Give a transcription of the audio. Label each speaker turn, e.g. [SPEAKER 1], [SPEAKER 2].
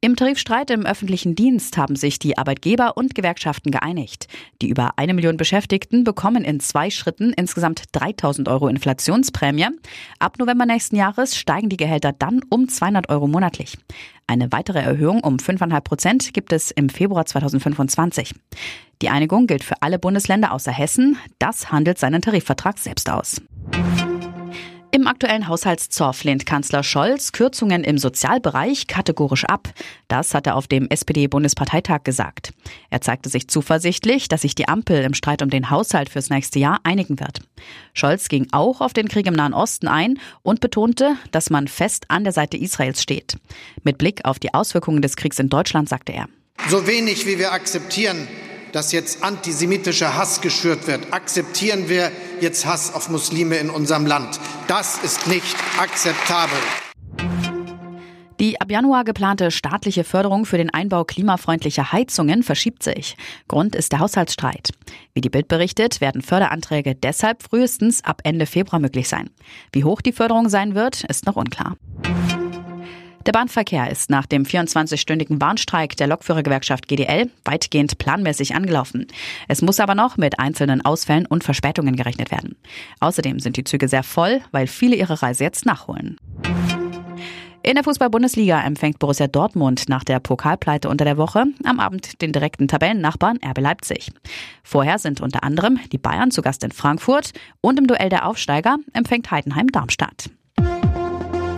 [SPEAKER 1] Im Tarifstreit im öffentlichen Dienst haben sich die Arbeitgeber und Gewerkschaften geeinigt. Die über eine Million Beschäftigten bekommen in zwei Schritten insgesamt 3000 Euro Inflationsprämie. Ab November nächsten Jahres steigen die Gehälter dann um 200 Euro monatlich. Eine weitere Erhöhung um 5,5 Prozent gibt es im Februar 2025. Die Einigung gilt für alle Bundesländer außer Hessen. Das handelt seinen Tarifvertrag selbst aus. Im aktuellen Haushaltszoff lehnt Kanzler Scholz Kürzungen im Sozialbereich kategorisch ab. Das hat er auf dem SPD-Bundesparteitag gesagt. Er zeigte sich zuversichtlich, dass sich die Ampel im Streit um den Haushalt fürs nächste Jahr einigen wird. Scholz ging auch auf den Krieg im Nahen Osten ein und betonte, dass man fest an der Seite Israels steht. Mit Blick auf die Auswirkungen des Kriegs in Deutschland sagte er.
[SPEAKER 2] So wenig wie wir akzeptieren, dass jetzt antisemitischer Hass geschürt wird, akzeptieren wir jetzt Hass auf Muslime in unserem Land. Das ist nicht akzeptabel.
[SPEAKER 1] Die ab Januar geplante staatliche Förderung für den Einbau klimafreundlicher Heizungen verschiebt sich. Grund ist der Haushaltsstreit. Wie die Bild berichtet, werden Förderanträge deshalb frühestens ab Ende Februar möglich sein. Wie hoch die Förderung sein wird, ist noch unklar. Der Bahnverkehr ist nach dem 24-stündigen Bahnstreik der Lokführergewerkschaft GDL weitgehend planmäßig angelaufen. Es muss aber noch mit einzelnen Ausfällen und Verspätungen gerechnet werden. Außerdem sind die Züge sehr voll, weil viele ihre Reise jetzt nachholen. In der Fußball-Bundesliga empfängt Borussia Dortmund nach der Pokalpleite unter der Woche am Abend den direkten Tabellennachbarn RB Leipzig. Vorher sind unter anderem die Bayern zu Gast in Frankfurt und im Duell der Aufsteiger empfängt Heidenheim Darmstadt.